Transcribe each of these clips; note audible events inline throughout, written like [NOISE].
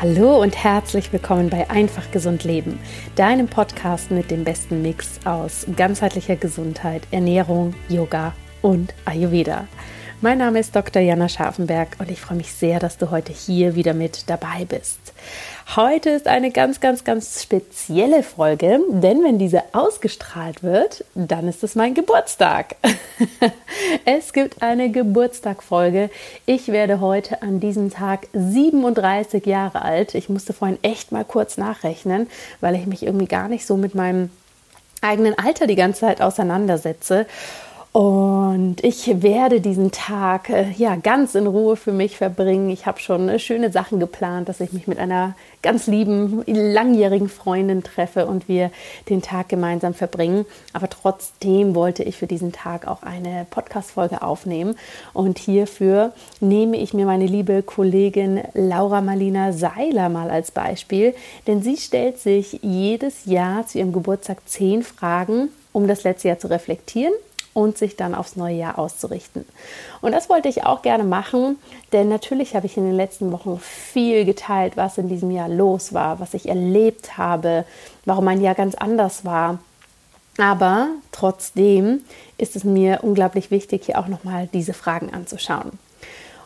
Hallo und herzlich willkommen bei Einfach Gesund Leben, deinem Podcast mit dem besten Mix aus ganzheitlicher Gesundheit, Ernährung, Yoga und Ayurveda. Mein Name ist Dr. Jana Scharfenberg und ich freue mich sehr, dass du heute hier wieder mit dabei bist. Heute ist eine ganz, ganz, ganz spezielle Folge, denn wenn diese ausgestrahlt wird, dann ist es mein Geburtstag. [LAUGHS] es gibt eine Geburtstagfolge. Ich werde heute an diesem Tag 37 Jahre alt. Ich musste vorhin echt mal kurz nachrechnen, weil ich mich irgendwie gar nicht so mit meinem eigenen Alter die ganze Zeit auseinandersetze. Und ich werde diesen Tag äh, ja ganz in Ruhe für mich verbringen. Ich habe schon äh, schöne Sachen geplant, dass ich mich mit einer ganz lieben langjährigen Freundin treffe und wir den Tag gemeinsam verbringen. Aber trotzdem wollte ich für diesen Tag auch eine Podcast-Folge aufnehmen. Und hierfür nehme ich mir meine liebe Kollegin Laura Marlina Seiler mal als Beispiel, denn sie stellt sich jedes Jahr zu ihrem Geburtstag zehn Fragen, um das letzte Jahr zu reflektieren und sich dann aufs neue Jahr auszurichten. Und das wollte ich auch gerne machen, denn natürlich habe ich in den letzten Wochen viel geteilt, was in diesem Jahr los war, was ich erlebt habe, warum mein Jahr ganz anders war. Aber trotzdem ist es mir unglaublich wichtig, hier auch nochmal diese Fragen anzuschauen.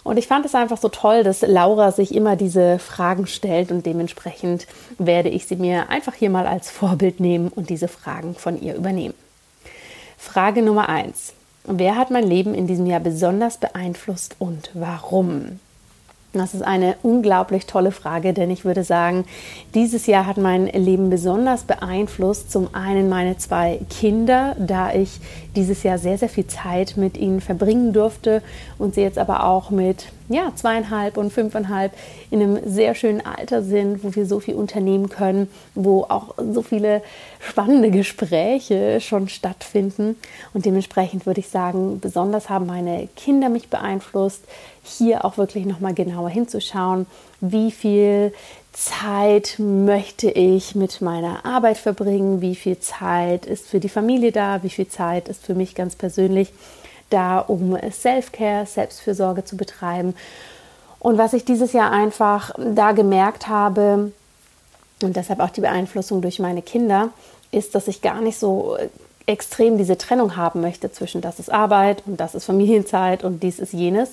Und ich fand es einfach so toll, dass Laura sich immer diese Fragen stellt und dementsprechend werde ich sie mir einfach hier mal als Vorbild nehmen und diese Fragen von ihr übernehmen. Frage Nummer eins. Wer hat mein Leben in diesem Jahr besonders beeinflusst und warum? Das ist eine unglaublich tolle Frage, denn ich würde sagen, dieses Jahr hat mein Leben besonders beeinflusst. Zum einen meine zwei Kinder, da ich dieses Jahr sehr, sehr viel Zeit mit ihnen verbringen durfte und sie jetzt aber auch mit ja, zweieinhalb und fünfeinhalb in einem sehr schönen Alter sind, wo wir so viel unternehmen können, wo auch so viele spannende Gespräche schon stattfinden. Und dementsprechend würde ich sagen, besonders haben meine Kinder mich beeinflusst hier auch wirklich nochmal genauer hinzuschauen, wie viel Zeit möchte ich mit meiner Arbeit verbringen, wie viel Zeit ist für die Familie da, wie viel Zeit ist für mich ganz persönlich da, um Self-Care, Selbstfürsorge zu betreiben. Und was ich dieses Jahr einfach da gemerkt habe, und deshalb auch die Beeinflussung durch meine Kinder, ist, dass ich gar nicht so extrem diese Trennung haben möchte zwischen das ist Arbeit und das ist Familienzeit und dies ist jenes,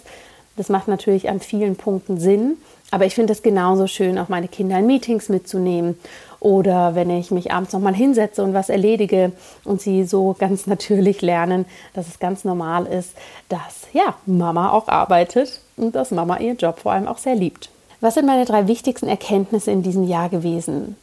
das macht natürlich an vielen Punkten Sinn, aber ich finde es genauso schön, auch meine Kinder in Meetings mitzunehmen oder wenn ich mich abends nochmal hinsetze und was erledige und sie so ganz [LAUGHS] natürlich lernen, dass es ganz normal ist, dass ja, Mama auch arbeitet und dass Mama ihren Job vor allem auch sehr liebt. Was sind meine drei wichtigsten Erkenntnisse in diesem Jahr gewesen?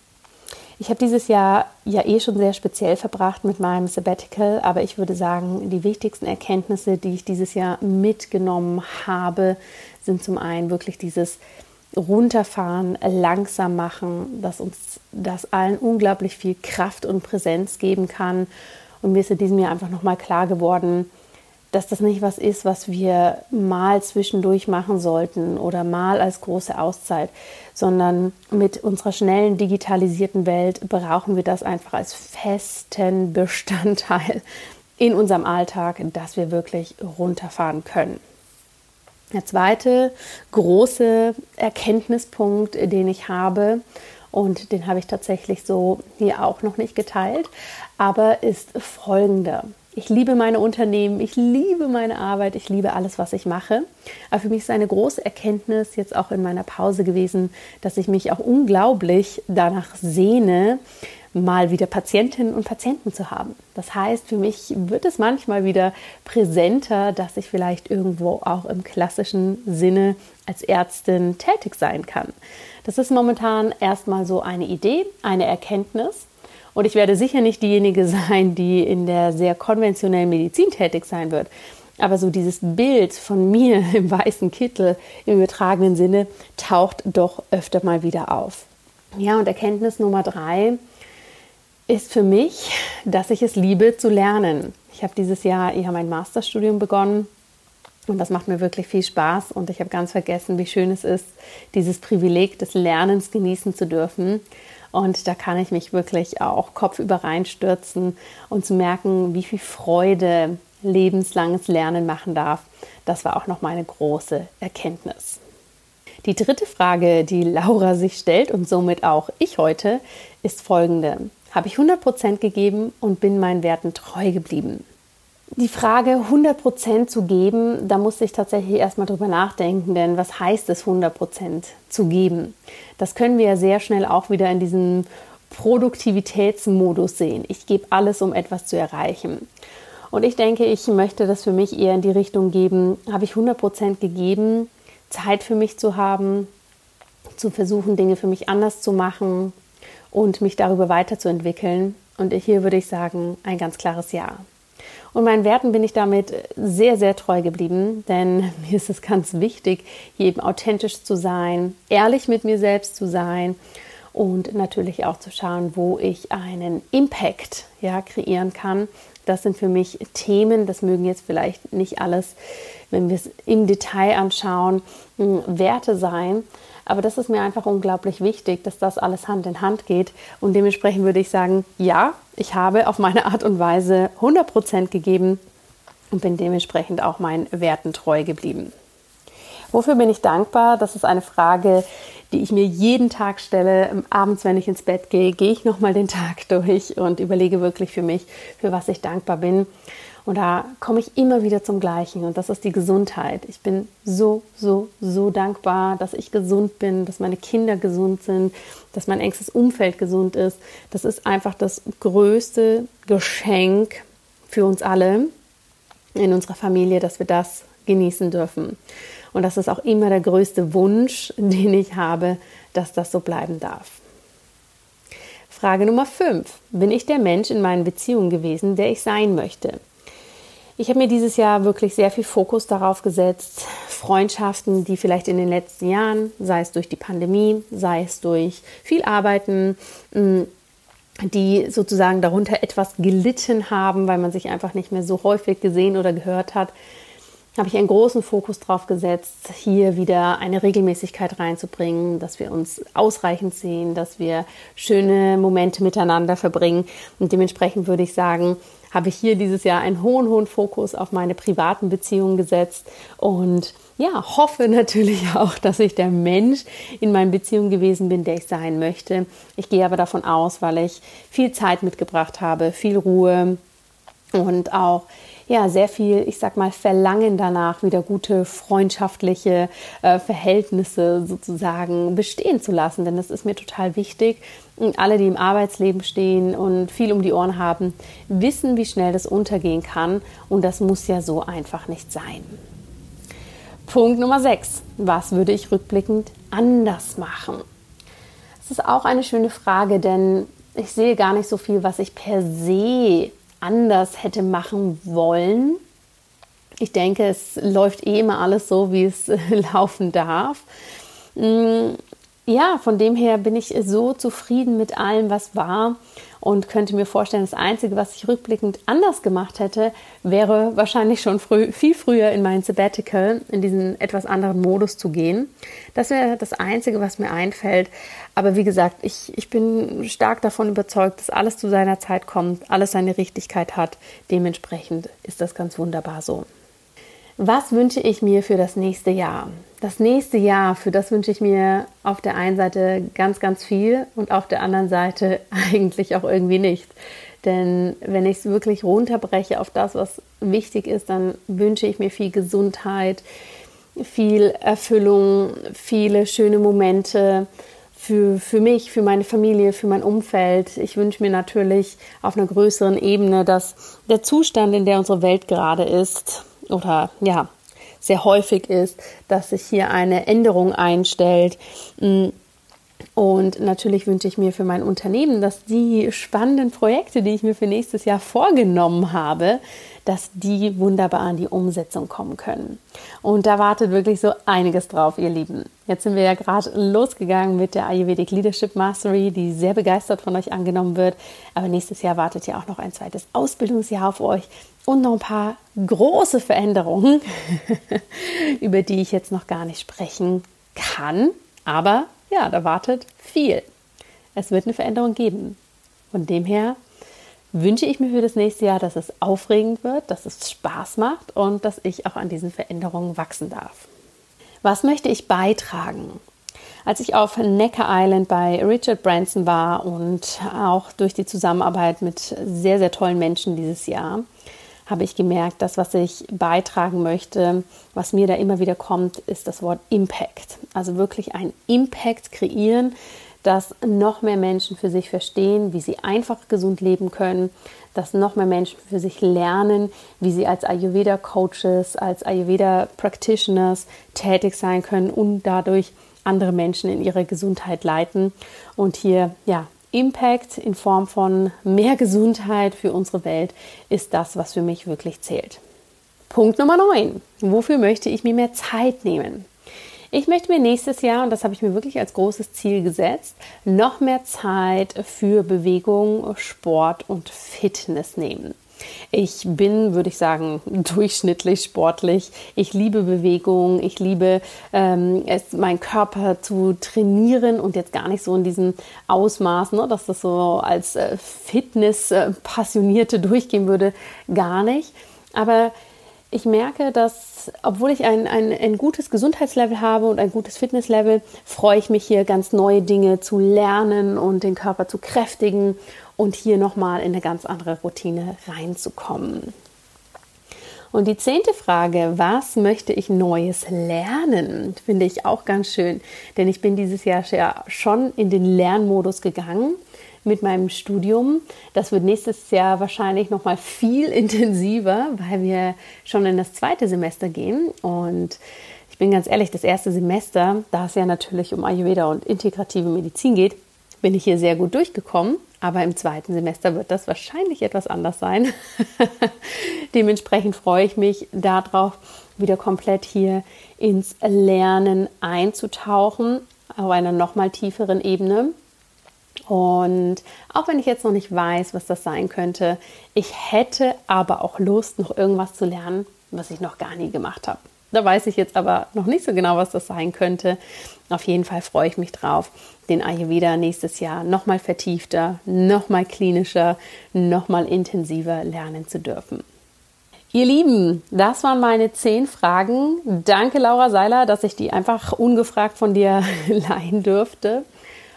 Ich habe dieses Jahr ja eh schon sehr speziell verbracht mit meinem Sabbatical, aber ich würde sagen, die wichtigsten Erkenntnisse, die ich dieses Jahr mitgenommen habe, sind zum einen wirklich dieses Runterfahren, langsam machen, dass uns das allen unglaublich viel Kraft und Präsenz geben kann. Und mir ist in diesem Jahr einfach nochmal klar geworden, dass das nicht was ist, was wir mal zwischendurch machen sollten oder mal als große Auszeit, sondern mit unserer schnellen digitalisierten Welt brauchen wir das einfach als festen Bestandteil in unserem Alltag, dass wir wirklich runterfahren können. Der zweite große Erkenntnispunkt, den ich habe, und den habe ich tatsächlich so hier auch noch nicht geteilt, aber ist folgender. Ich liebe meine Unternehmen, ich liebe meine Arbeit, ich liebe alles, was ich mache. Aber für mich ist eine große Erkenntnis jetzt auch in meiner Pause gewesen, dass ich mich auch unglaublich danach sehne, mal wieder Patientinnen und Patienten zu haben. Das heißt, für mich wird es manchmal wieder präsenter, dass ich vielleicht irgendwo auch im klassischen Sinne als Ärztin tätig sein kann. Das ist momentan erstmal so eine Idee, eine Erkenntnis. Und ich werde sicher nicht diejenige [LAUGHS] sein, die in der sehr konventionellen Medizin tätig sein wird. Aber so dieses Bild von mir [LAUGHS] im weißen Kittel im übertragenen Sinne taucht doch öfter mal wieder auf. Ja, und Erkenntnis Nummer drei ist für mich, dass ich es liebe zu lernen. Ich habe dieses Jahr ja mein Masterstudium begonnen und das macht mir wirklich viel Spaß und ich habe ganz vergessen, wie schön es ist, dieses Privileg des Lernens genießen zu dürfen. Und da kann ich mich wirklich auch kopfüber reinstürzen und zu merken, wie viel Freude lebenslanges Lernen machen darf. Das war auch noch meine große Erkenntnis. Die dritte Frage, die Laura sich stellt und somit auch ich heute, ist folgende. Habe ich 100% gegeben und bin meinen Werten treu geblieben? Die Frage 100% zu geben, da muss ich tatsächlich erstmal drüber nachdenken, denn was heißt es 100% zu geben? Das können wir ja sehr schnell auch wieder in diesem Produktivitätsmodus sehen. Ich gebe alles, um etwas zu erreichen. Und ich denke, ich möchte das für mich eher in die Richtung geben, habe ich 100% gegeben, Zeit für mich zu haben, zu versuchen, Dinge für mich anders zu machen und mich darüber weiterzuentwickeln. Und hier würde ich sagen, ein ganz klares Ja. Und meinen Werten bin ich damit sehr, sehr treu geblieben, denn [LAUGHS] mir ist es ganz wichtig, hier eben authentisch zu sein, ehrlich mit mir selbst zu sein und natürlich auch zu schauen, wo ich einen Impact ja, kreieren kann. Das sind für mich Themen, das mögen jetzt vielleicht nicht alles, wenn wir es im Detail anschauen, Werte sein. Aber das ist mir einfach unglaublich wichtig, dass das alles Hand in Hand geht. Und dementsprechend würde ich sagen, ja, ich habe auf meine Art und Weise 100% gegeben und bin dementsprechend auch meinen Werten treu geblieben. Wofür bin ich dankbar? Das ist eine Frage, die ich mir jeden Tag stelle. Abends, wenn ich ins Bett gehe, gehe ich nochmal den Tag [LAUGHS] durch und überlege wirklich für mich, für was ich dankbar bin. Und da komme ich immer wieder zum Gleichen und das ist die Gesundheit. Ich bin so, so, so dankbar, dass ich gesund bin, dass meine Kinder gesund sind, dass mein engstes Umfeld gesund ist. Das ist einfach das größte Geschenk für uns alle in unserer Familie, dass wir das genießen dürfen. Und das ist auch immer der größte Wunsch, [LAUGHS] den ich habe, dass das so bleiben darf. Frage Nummer 5. Bin ich der Mensch in meinen Beziehungen gewesen, der ich sein möchte? Ich habe mir dieses Jahr wirklich sehr viel Fokus darauf gesetzt, Freundschaften, die vielleicht in den letzten Jahren, sei es durch die Pandemie, sei es durch viel Arbeiten, mm, die sozusagen darunter etwas gelitten haben, weil man sich einfach nicht mehr so häufig gesehen oder gehört hat, habe ich einen großen Fokus darauf gesetzt, hier wieder eine Regelmäßigkeit reinzubringen, dass wir uns ausreichend sehen, dass wir schöne Momente miteinander verbringen. Und dementsprechend würde ich sagen, habe ich hier dieses Jahr einen hohen, hohen Fokus auf meine privaten Beziehungen gesetzt und ja, hoffe natürlich [LAUGHS] auch, dass ich der Mensch in meinen Beziehungen gewesen bin, der ich sein möchte. Ich gehe aber davon aus, weil ich viel Zeit mitgebracht habe, viel Ruhe und auch ja sehr viel, ich sag mal, Verlangen danach, wieder gute freundschaftliche äh, Verhältnisse sozusagen bestehen zu lassen. Denn das ist mir total wichtig. Und alle, die im Arbeitsleben stehen und viel um die Ohren haben, wissen, wie schnell das untergehen kann. Und das muss ja so einfach nicht sein. Punkt Nummer 6. Was würde ich rückblickend anders machen? Das ist auch eine schöne Frage, denn ich sehe gar nicht so viel, was ich per se anders hätte machen wollen. Ich denke, es läuft eh immer alles so, wie es [LAUGHS] laufen darf. Mm, ja, von dem her bin ich so zufrieden mit allem, was war und könnte mir vorstellen, das Einzige, was ich rückblickend anders gemacht hätte, wäre wahrscheinlich schon früh, viel früher in mein Sabbatical, in diesen etwas anderen Modus zu gehen. Das wäre das Einzige, was mir einfällt. Aber wie gesagt, ich, ich bin stark davon überzeugt, dass alles zu seiner Zeit kommt, alles seine Richtigkeit hat. Dementsprechend ist das ganz wunderbar so. Was wünsche ich mir für das nächste Jahr? Das nächste Jahr, für das wünsche ich mir auf der einen Seite ganz, ganz viel und auf der anderen Seite [LAUGHS] eigentlich auch irgendwie nicht. Denn wenn ich es wirklich runterbreche auf das, was wichtig ist, dann wünsche ich mir viel Gesundheit, viel Erfüllung, viele schöne Momente für, für mich, für meine Familie, für mein Umfeld. Ich wünsche mir natürlich auf einer größeren Ebene, dass der Zustand, in der unsere Welt gerade ist, oder ja, sehr häufig ist, dass sich hier eine Änderung einstellt. Und natürlich wünsche ich mir für mein Unternehmen, dass die spannenden Projekte, die ich mir für nächstes Jahr vorgenommen habe, dass die wunderbar an die Umsetzung kommen können. Und da wartet wirklich so einiges drauf, ihr Lieben. Jetzt sind wir ja gerade losgegangen mit der Ayurvedic Leadership Mastery, die sehr begeistert von euch angenommen wird. Aber nächstes Jahr wartet ja auch noch ein zweites Ausbildungsjahr auf euch und noch ein paar große Veränderungen, [LAUGHS] über die ich jetzt noch gar nicht sprechen kann. Aber ja, da wartet viel. Es wird eine Veränderung geben. Von dem her wünsche ich mir für das nächste Jahr, dass es aufregend wird, dass es Spaß macht und dass ich auch an diesen Veränderungen wachsen darf. Was möchte ich beitragen? Als ich auf Necker Island bei Richard Branson war und auch durch die Zusammenarbeit mit sehr, sehr tollen Menschen dieses Jahr, habe ich gemerkt, dass was ich beitragen möchte, was mir da immer wieder kommt, ist das Wort Impact. Also wirklich ein Impact kreieren, dass noch mehr Menschen für sich verstehen, wie sie einfach gesund leben können, dass noch mehr Menschen für sich lernen, wie sie als Ayurveda-Coaches, als Ayurveda-Practitioners tätig sein können und dadurch andere Menschen in ihre Gesundheit leiten und hier ja Impact in Form von mehr Gesundheit für unsere Welt ist das, was für mich wirklich zählt. Punkt Nummer 9. Wofür möchte ich mir mehr Zeit nehmen? Ich möchte mir nächstes Jahr, und das habe ich mir wirklich als großes Ziel gesetzt, noch mehr Zeit für Bewegung, Sport und Fitness nehmen. Ich bin, würde ich sagen, [LAUGHS] durchschnittlich sportlich. Ich liebe Bewegung. Ich liebe ähm, es, meinen Körper zu trainieren und jetzt gar nicht so in diesem Ausmaß, ne, dass das so als äh, Fitness-Passionierte durchgehen würde. Gar nicht. Aber ich merke, dass, obwohl ich ein, ein, ein gutes Gesundheitslevel habe und ein gutes Fitnesslevel, freue ich mich hier ganz neue Dinge zu lernen und den Körper zu kräftigen und hier nochmal in eine ganz andere Routine reinzukommen. Und die zehnte Frage, was möchte ich Neues lernen, finde ich auch ganz schön, denn ich bin dieses Jahr schon in den Lernmodus gegangen mit meinem Studium. Das wird nächstes Jahr wahrscheinlich noch mal viel [LAUGHS] intensiver, weil wir schon in das zweite Semester gehen und ich bin ganz ehrlich, das erste Semester, da es ja natürlich um Ayurveda und integrative Medizin geht, bin ich hier sehr gut durchgekommen. Aber im zweiten Semester wird das wahrscheinlich etwas anders sein. [LAUGHS] Dementsprechend freue ich mich darauf, wieder komplett hier ins Lernen einzutauchen, auf einer nochmal tieferen Ebene. Und auch wenn ich jetzt noch nicht weiß, was das sein könnte, ich hätte aber auch Lust, noch irgendwas zu lernen, was ich noch gar nie gemacht habe. Da weiß ich jetzt aber noch nicht so genau, was das sein könnte. Auf jeden Fall freue ich mich drauf, den Ayurveda nächstes Jahr nochmal vertiefter, nochmal klinischer, nochmal intensiver lernen zu dürfen. Ihr Lieben, das waren meine zehn Fragen. Danke, Laura Seiler, dass ich die einfach ungefragt von dir [LAUGHS] leihen durfte.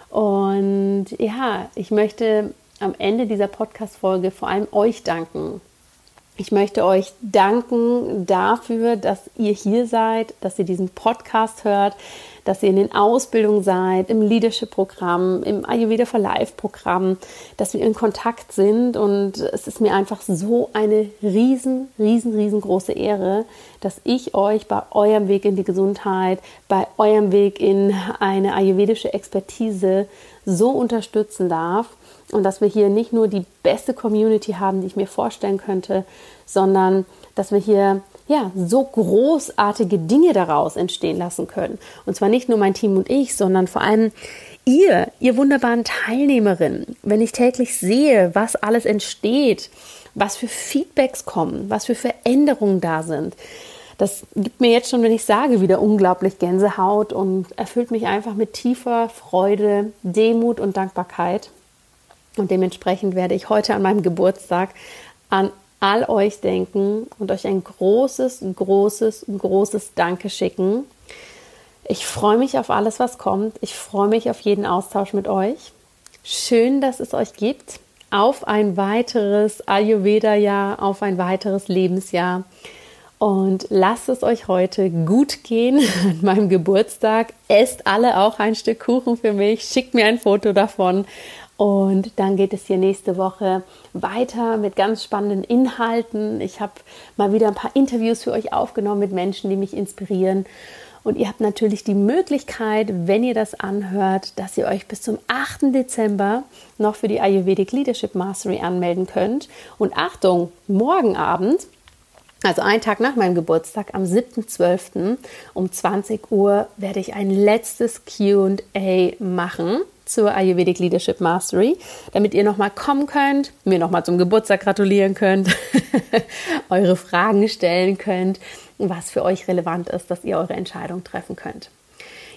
Und ja, ich möchte am Ende dieser Podcast-Folge vor allem euch danken, ich möchte euch danken dafür, dass ihr hier seid, dass ihr diesen Podcast hört, dass ihr in den Ausbildungen seid, im Leadership-Programm, im Ayurveda for Life-Programm, dass wir in Kontakt sind. Und es ist mir einfach so eine riesen, riesen, riesengroße Ehre, dass ich euch bei eurem Weg in die Gesundheit, bei eurem Weg in eine ayurvedische Expertise so unterstützen darf und dass wir hier nicht nur die beste Community haben, die ich mir vorstellen könnte, sondern dass wir hier ja so großartige Dinge daraus entstehen lassen können. Und zwar nicht nur mein Team und ich, sondern vor allem ihr, ihr wunderbaren Teilnehmerinnen. Wenn ich täglich sehe, was alles entsteht, was für Feedbacks kommen, was für Veränderungen da sind, das gibt mir jetzt schon, wenn ich sage, wieder unglaublich Gänsehaut und erfüllt mich einfach mit tiefer Freude, Demut und Dankbarkeit. Und dementsprechend werde ich heute an meinem Geburtstag an all euch denken und euch ein großes, großes, großes Danke schicken. Ich freue mich auf alles, was kommt. Ich freue mich auf jeden Austausch mit euch. Schön, dass es euch gibt. Auf ein weiteres Ayurveda-Jahr, auf ein weiteres Lebensjahr. Und lasst es euch heute gut gehen [LAUGHS] an meinem Geburtstag. Esst alle auch ein Stück Kuchen für mich. Schickt mir ein Foto davon. Und dann geht es hier nächste Woche weiter mit ganz spannenden Inhalten. Ich habe mal wieder ein paar Interviews für euch aufgenommen mit Menschen, die mich inspirieren. Und ihr habt natürlich die Möglichkeit, wenn ihr das anhört, dass ihr euch bis zum 8. Dezember noch für die Ayurvedic Leadership Mastery anmelden könnt. Und Achtung, morgen Abend also einen Tag nach meinem Geburtstag, am 7.12. um 20 Uhr, werde ich ein letztes QA machen zur Ayurvedic Leadership Mastery, damit ihr nochmal kommen könnt, mir nochmal zum Geburtstag gratulieren könnt, [LAUGHS] eure Fragen stellen könnt, was für euch relevant ist, dass ihr eure Entscheidung treffen könnt.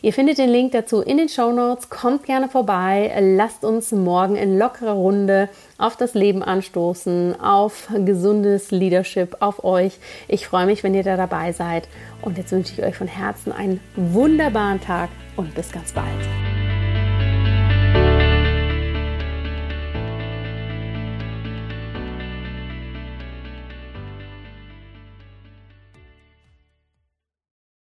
Ihr findet den Link dazu in den Show Notes. Kommt gerne vorbei. Lasst uns morgen in lockerer Runde auf das Leben anstoßen, auf gesundes Leadership, auf euch. Ich freue mich, wenn ihr da dabei seid. Und jetzt wünsche ich euch von Herzen einen wunderbaren Tag und bis ganz bald.